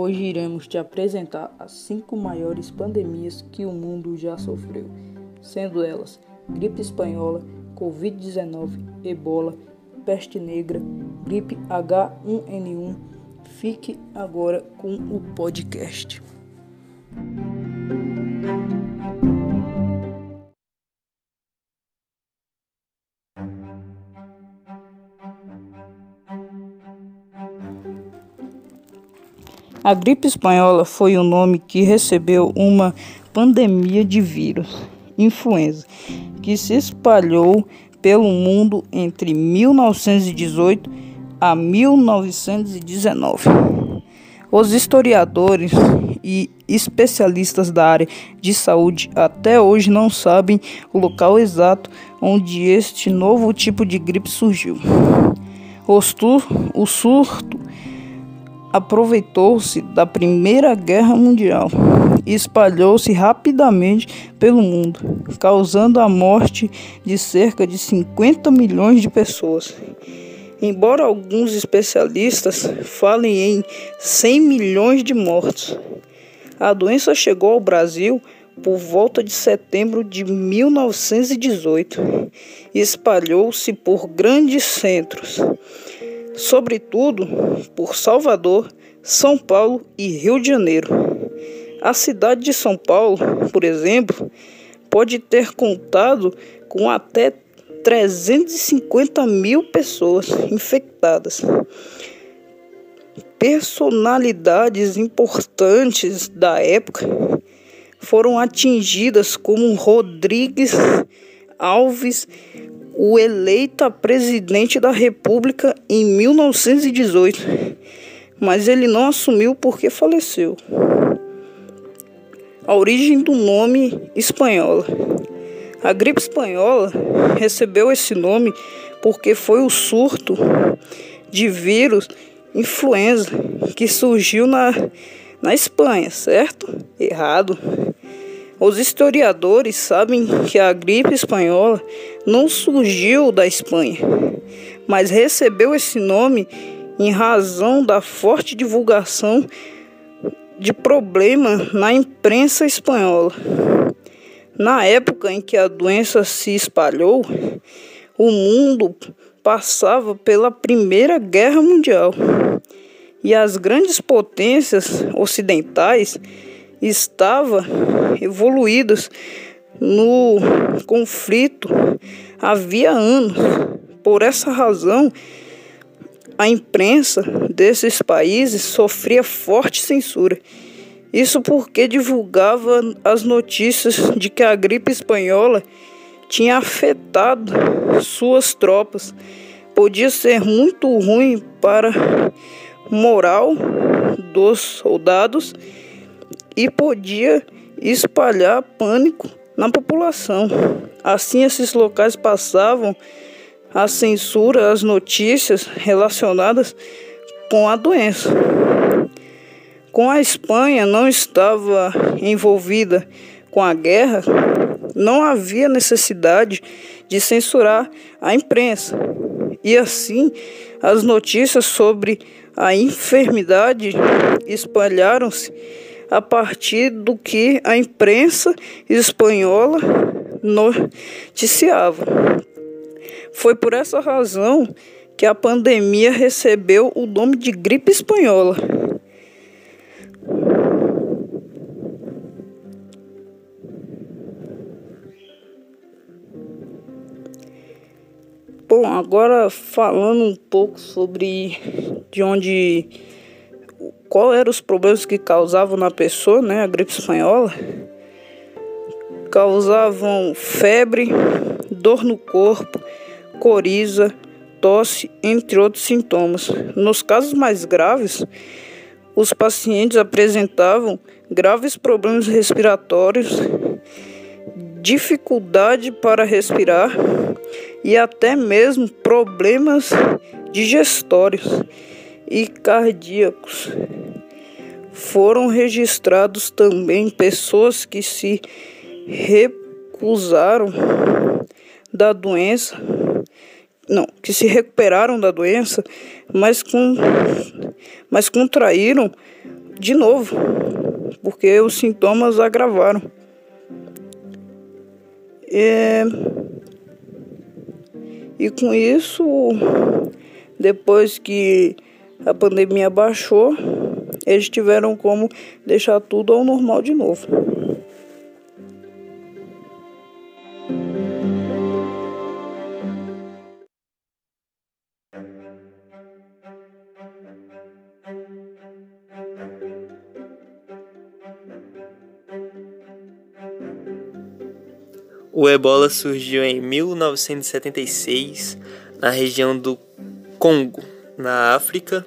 Hoje iremos te apresentar as cinco maiores pandemias que o mundo já sofreu, sendo elas gripe espanhola, Covid-19, ebola, peste negra, gripe H1N1. Fique agora com o podcast. A gripe espanhola foi o nome que recebeu uma pandemia de vírus, influenza, que se espalhou pelo mundo entre 1918 a 1919. Os historiadores e especialistas da área de saúde até hoje não sabem o local exato onde este novo tipo de gripe surgiu. O, surto aproveitou-se da Primeira Guerra Mundial e espalhou-se rapidamente pelo mundo, causando a morte de cerca de 50 milhões de pessoas. Embora alguns especialistas falem em 100 milhões de mortos, a doença chegou ao Brasil por volta de setembro de 1918 e espalhou-se por grandes centros sobretudo por Salvador, São Paulo e Rio de Janeiro. A cidade de São Paulo, por exemplo, pode ter contado com até 350 mil pessoas infectadas. Personalidades importantes da época foram atingidas, como Rodrigues Alves, o eleito a presidente da República em 1918, mas ele não assumiu porque faleceu. A origem do nome espanhola. A gripe espanhola recebeu esse nome porque foi o surto de vírus influenza que surgiu na, na Espanha, certo? Errado. Os historiadores sabem que a gripe espanhola não surgiu da Espanha, mas recebeu esse nome em razão da forte divulgação de problema na imprensa espanhola. Na época em que a doença se espalhou, o mundo passava pela Primeira Guerra Mundial e as grandes potências ocidentais estava evoluídos no conflito havia anos. Por essa razão, a imprensa desses países sofria forte censura. Isso porque divulgava as notícias de que a gripe espanhola tinha afetado suas tropas. Podia ser muito ruim para moral dos soldados e podia espalhar pânico na população. Assim, esses locais passavam a censura às notícias relacionadas com a doença. Com a Espanha não estava envolvida com a guerra, não havia necessidade de censurar a imprensa. E assim, as notícias sobre a enfermidade espalharam-se a partir do que a imprensa espanhola noticiava. Foi por essa razão que a pandemia recebeu o nome de gripe espanhola. Bom, agora falando um pouco sobre de onde qual eram os problemas que causavam na pessoa, né, a gripe espanhola? Causavam febre, dor no corpo, coriza, tosse, entre outros sintomas. Nos casos mais graves, os pacientes apresentavam graves problemas respiratórios, dificuldade para respirar e até mesmo problemas digestórios e cardíacos. Foram registrados também pessoas que se recusaram da doença, não, que se recuperaram da doença, mas, com, mas contraíram de novo, porque os sintomas agravaram. E, e com isso, depois que a pandemia baixou, eles tiveram como deixar tudo ao normal de novo. O ebola surgiu em 1976 na região do Congo, na África.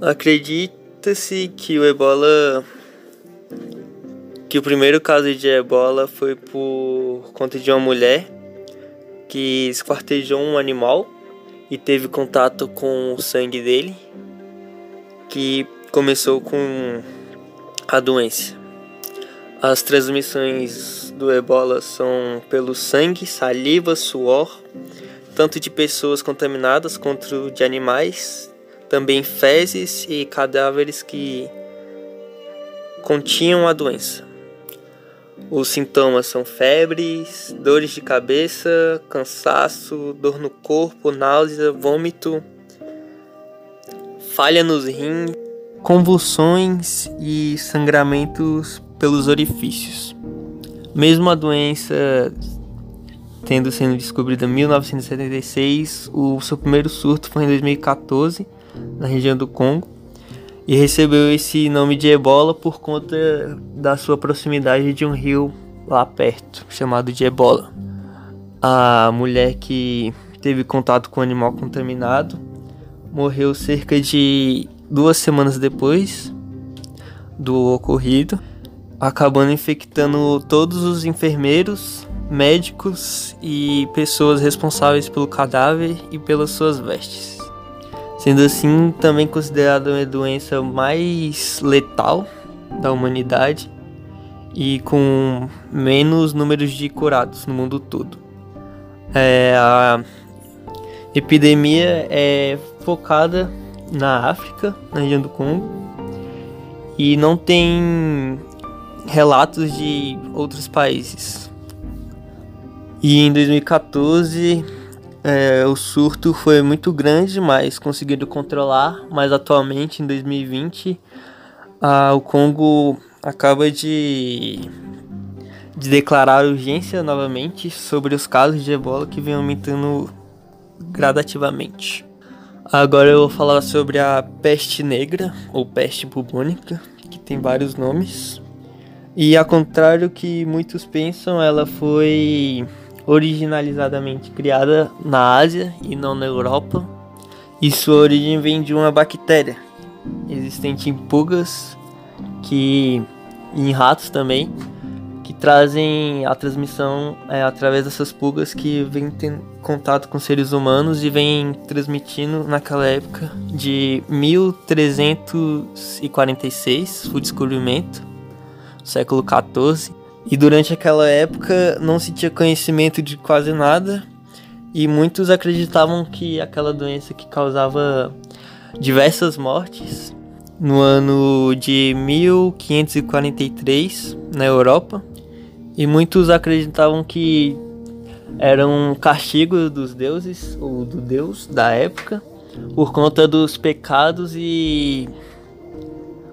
Acredita-se que o ebola que o primeiro caso de ebola foi por conta de uma mulher que esquartejou um animal e teve contato com o sangue dele, que começou com a doença. As transmissões do ebola são pelo sangue, saliva, suor, tanto de pessoas contaminadas quanto de animais, também fezes e cadáveres que continham a doença. Os sintomas são febres, dores de cabeça, cansaço, dor no corpo, náusea, vômito, falha nos rins, convulsões e sangramentos pelos orifícios. Mesmo a doença tendo sido descobrida em 1976, o seu primeiro surto foi em 2014, na região do Congo, e recebeu esse nome de ebola por conta da sua proximidade de um rio lá perto, chamado de ebola. A mulher que teve contato com o animal contaminado morreu cerca de duas semanas depois do ocorrido acabando infectando todos os enfermeiros, médicos e pessoas responsáveis pelo cadáver e pelas suas vestes. Sendo assim, também considerada a doença mais letal da humanidade e com menos números de curados no mundo todo. É, a epidemia é focada na África, na região do Congo, e não tem relatos de outros países. E em 2014 é, o surto foi muito grande, mas conseguiram controlar. Mas atualmente, em 2020, o Congo acaba de, de declarar urgência novamente sobre os casos de ebola que vem aumentando gradativamente. Agora eu vou falar sobre a peste negra ou peste bubônica, que tem vários nomes. E ao contrário que muitos pensam, ela foi originalizadamente criada na Ásia e não na Europa. E sua origem vem de uma bactéria existente em pulgas que em ratos também, que trazem a transmissão é, através dessas pulgas que vêm ter contato com seres humanos e vêm transmitindo naquela época de 1346, o descobrimento século XIV. E durante aquela época não se tinha conhecimento de quase nada e muitos acreditavam que aquela doença que causava diversas mortes no ano de 1543 na Europa e muitos acreditavam que era um castigo dos deuses ou do deus da época por conta dos pecados e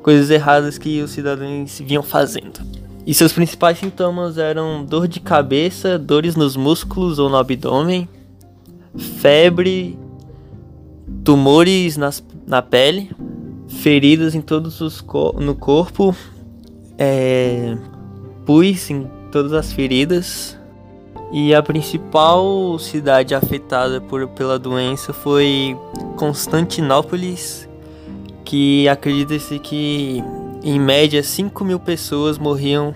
coisas erradas que os cidadãos vinham fazendo. E seus principais sintomas eram dor de cabeça, dores nos músculos ou no abdômen, febre, tumores nas, na pele, feridas em todos os co no corpo, é, pus em todas as feridas. E a principal cidade afetada por, pela doença foi Constantinópolis, que acredita-se que em média 5 mil pessoas morriam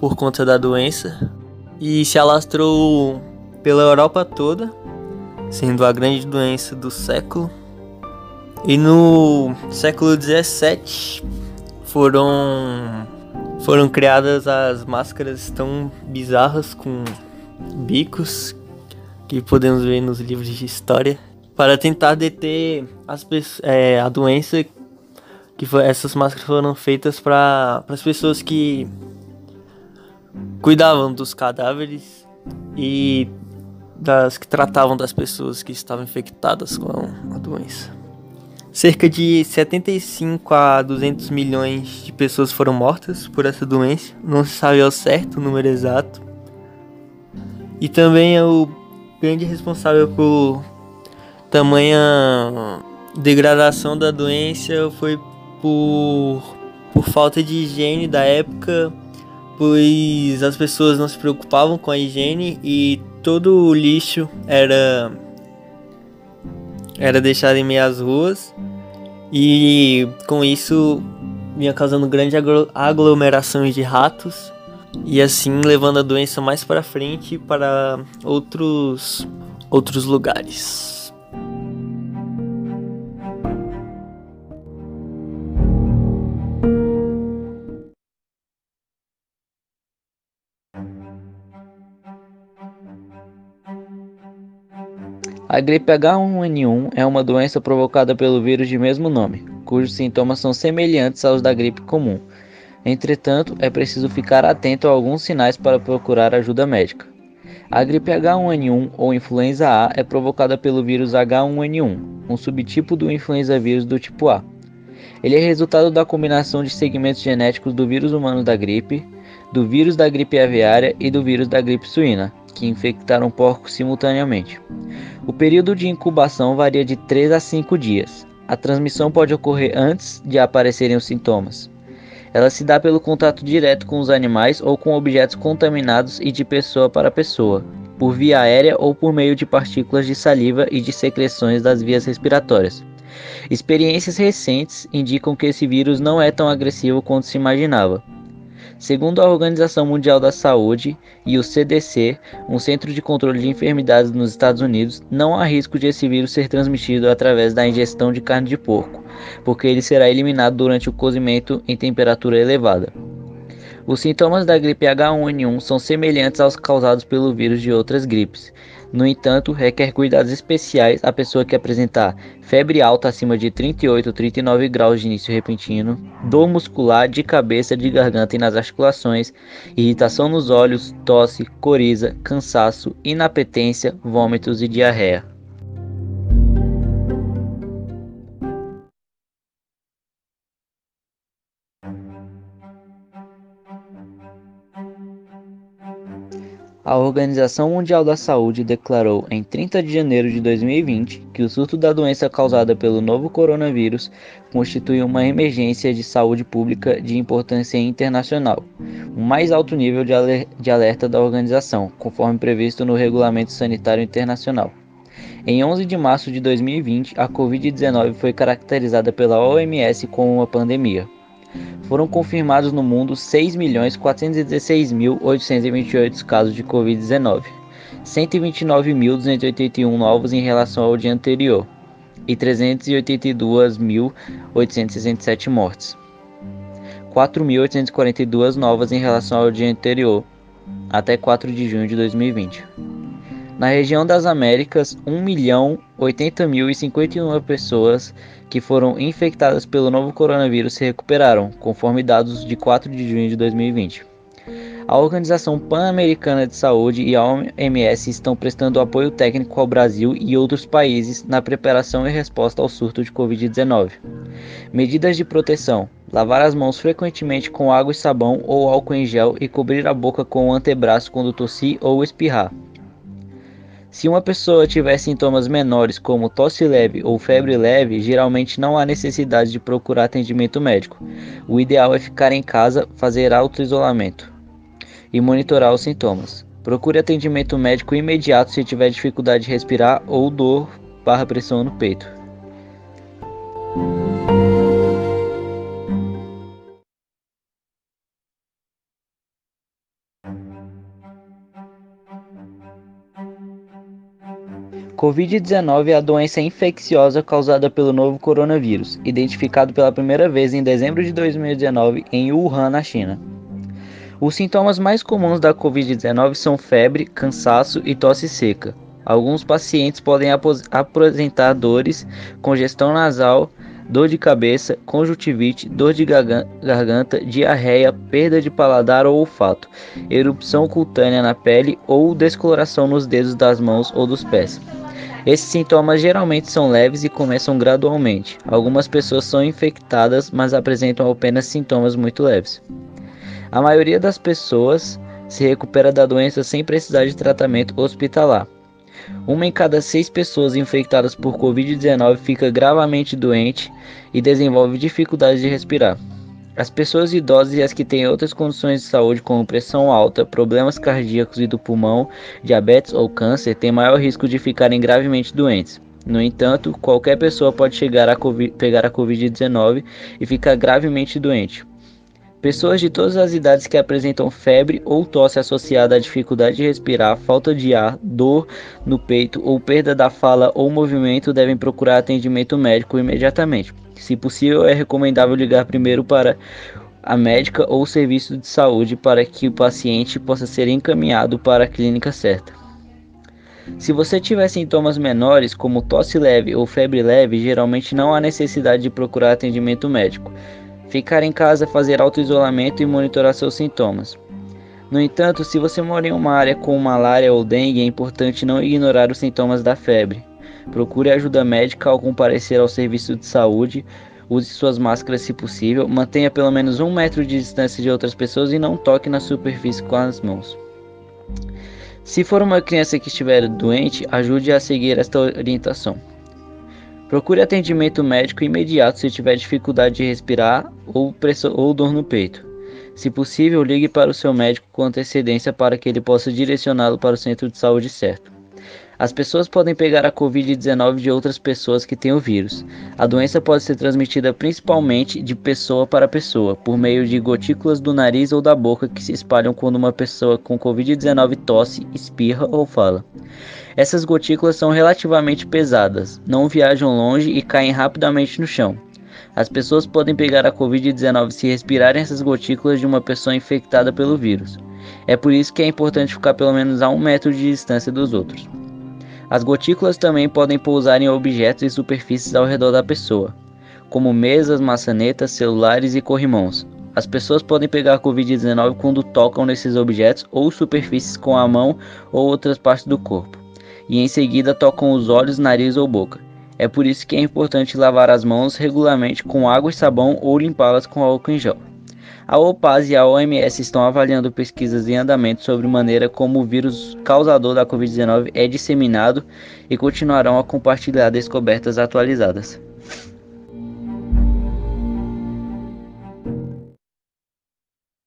por conta da doença e se alastrou pela Europa toda, sendo a grande doença do século. E no século 17 foram foram criadas as máscaras tão bizarras com bicos que podemos ver nos livros de história para tentar deter as, é, a doença que foi, essas máscaras foram feitas para as pessoas que cuidavam dos cadáveres e das que tratavam das pessoas que estavam infectadas com a doença. Cerca de 75 a 200 milhões de pessoas foram mortas por essa doença, não se sabe ao certo o número exato. E também é o grande responsável por tamanha degradação da doença foi por, por falta de higiene da época, pois as pessoas não se preocupavam com a higiene e todo o lixo era era deixado em meias ruas e com isso vinha causando grande aglomerações de ratos e assim levando a doença mais para frente para outros outros lugares. A gripe H1N1 é uma doença provocada pelo vírus de mesmo nome, cujos sintomas são semelhantes aos da gripe comum. Entretanto, é preciso ficar atento a alguns sinais para procurar ajuda médica. A gripe H1N1 ou influenza A é provocada pelo vírus H1N1, um subtipo do influenza vírus do tipo A. Ele é resultado da combinação de segmentos genéticos do vírus humano da gripe, do vírus da gripe aviária e do vírus da gripe suína, que infectaram porcos simultaneamente. O período de incubação varia de 3 a 5 dias. A transmissão pode ocorrer antes de aparecerem os sintomas. Ela se dá pelo contato direto com os animais ou com objetos contaminados e de pessoa para pessoa, por via aérea ou por meio de partículas de saliva e de secreções das vias respiratórias. Experiências recentes indicam que esse vírus não é tão agressivo quanto se imaginava. Segundo a Organização Mundial da Saúde e o CDC, um centro de controle de enfermidades nos Estados Unidos, não há risco de esse vírus ser transmitido através da ingestão de carne de porco, porque ele será eliminado durante o cozimento em temperatura elevada. Os sintomas da gripe H1N1 são semelhantes aos causados pelo vírus de outras gripes, no entanto, requer cuidados especiais a pessoa que apresentar febre alta acima de 38 ou 39 graus de início repentino, dor muscular de cabeça, de garganta e nas articulações, irritação nos olhos, tosse, coriza, cansaço, inapetência, vômitos e diarreia. A Organização Mundial da Saúde declarou em 30 de janeiro de 2020 que o surto da doença causada pelo novo coronavírus constitui uma emergência de saúde pública de importância internacional, o mais alto nível de alerta da organização, conforme previsto no Regulamento Sanitário Internacional. Em 11 de março de 2020, a Covid-19 foi caracterizada pela OMS como uma pandemia foram confirmados no mundo 6.416.828 casos de Covid-19, 129.281 novos em relação ao dia anterior e 382.867 mortes. 4.842 novas em relação ao dia anterior, até 4 de junho de 2020. Na região das Américas, 1.080.051 pessoas que foram infectadas pelo novo coronavírus se recuperaram, conforme dados de 4 de junho de 2020. A Organização Pan-Americana de Saúde e a OMS estão prestando apoio técnico ao Brasil e outros países na preparação e resposta ao surto de Covid-19. Medidas de proteção: lavar as mãos frequentemente com água e sabão ou álcool em gel e cobrir a boca com o antebraço quando tossir ou espirrar. Se uma pessoa tiver sintomas menores, como tosse leve ou febre leve, geralmente não há necessidade de procurar atendimento médico. O ideal é ficar em casa, fazer auto-isolamento e monitorar os sintomas. Procure atendimento médico imediato se tiver dificuldade de respirar ou dor barra pressão no peito. Covid-19 é a doença infecciosa causada pelo novo coronavírus, identificado pela primeira vez em dezembro de 2019 em Wuhan, na China. Os sintomas mais comuns da Covid-19 são febre, cansaço e tosse seca. Alguns pacientes podem apresentar dores, congestão nasal, dor de cabeça, conjuntivite, dor de garganta, diarreia, perda de paladar ou olfato, erupção cutânea na pele ou descoloração nos dedos das mãos ou dos pés. Esses sintomas geralmente são leves e começam gradualmente. Algumas pessoas são infectadas, mas apresentam apenas sintomas muito leves. A maioria das pessoas se recupera da doença sem precisar de tratamento hospitalar. Uma em cada seis pessoas infectadas por Covid-19 fica gravemente doente e desenvolve dificuldade de respirar. As pessoas idosas e as que têm outras condições de saúde, como pressão alta, problemas cardíacos e do pulmão, diabetes ou câncer, têm maior risco de ficarem gravemente doentes. No entanto, qualquer pessoa pode chegar a pegar a Covid-19 e ficar gravemente doente. Pessoas de todas as idades que apresentam febre ou tosse associada à dificuldade de respirar, falta de ar, dor no peito ou perda da fala ou movimento devem procurar atendimento médico imediatamente. Se possível, é recomendável ligar primeiro para a médica ou serviço de saúde para que o paciente possa ser encaminhado para a clínica certa. Se você tiver sintomas menores, como tosse leve ou febre leve, geralmente não há necessidade de procurar atendimento médico. Ficar em casa, fazer auto-isolamento e monitorar seus sintomas. No entanto, se você mora em uma área com malária ou dengue, é importante não ignorar os sintomas da febre. Procure ajuda médica ao comparecer ao serviço de saúde. Use suas máscaras se possível. Mantenha pelo menos um metro de distância de outras pessoas e não toque na superfície com as mãos. Se for uma criança que estiver doente, ajude a seguir esta orientação. Procure atendimento médico imediato se tiver dificuldade de respirar ou, ou dor no peito. Se possível, ligue para o seu médico com antecedência para que ele possa direcioná-lo para o centro de saúde certo. As pessoas podem pegar a Covid-19 de outras pessoas que têm o vírus. A doença pode ser transmitida principalmente de pessoa para pessoa, por meio de gotículas do nariz ou da boca que se espalham quando uma pessoa com Covid-19 tosse, espirra ou fala. Essas gotículas são relativamente pesadas, não viajam longe e caem rapidamente no chão. As pessoas podem pegar a Covid-19 se respirarem essas gotículas de uma pessoa infectada pelo vírus. É por isso que é importante ficar pelo menos a um metro de distância dos outros. As gotículas também podem pousar em objetos e superfícies ao redor da pessoa, como mesas, maçanetas, celulares e corrimãos. As pessoas podem pegar a Covid-19 quando tocam nesses objetos ou superfícies com a mão ou outras partes do corpo, e em seguida tocam os olhos, nariz ou boca. É por isso que é importante lavar as mãos regularmente com água e sabão ou limpá-las com álcool em gel. A OPAS e a OMS estão avaliando pesquisas em andamento sobre maneira como o vírus causador da Covid-19 é disseminado e continuarão a compartilhar descobertas atualizadas.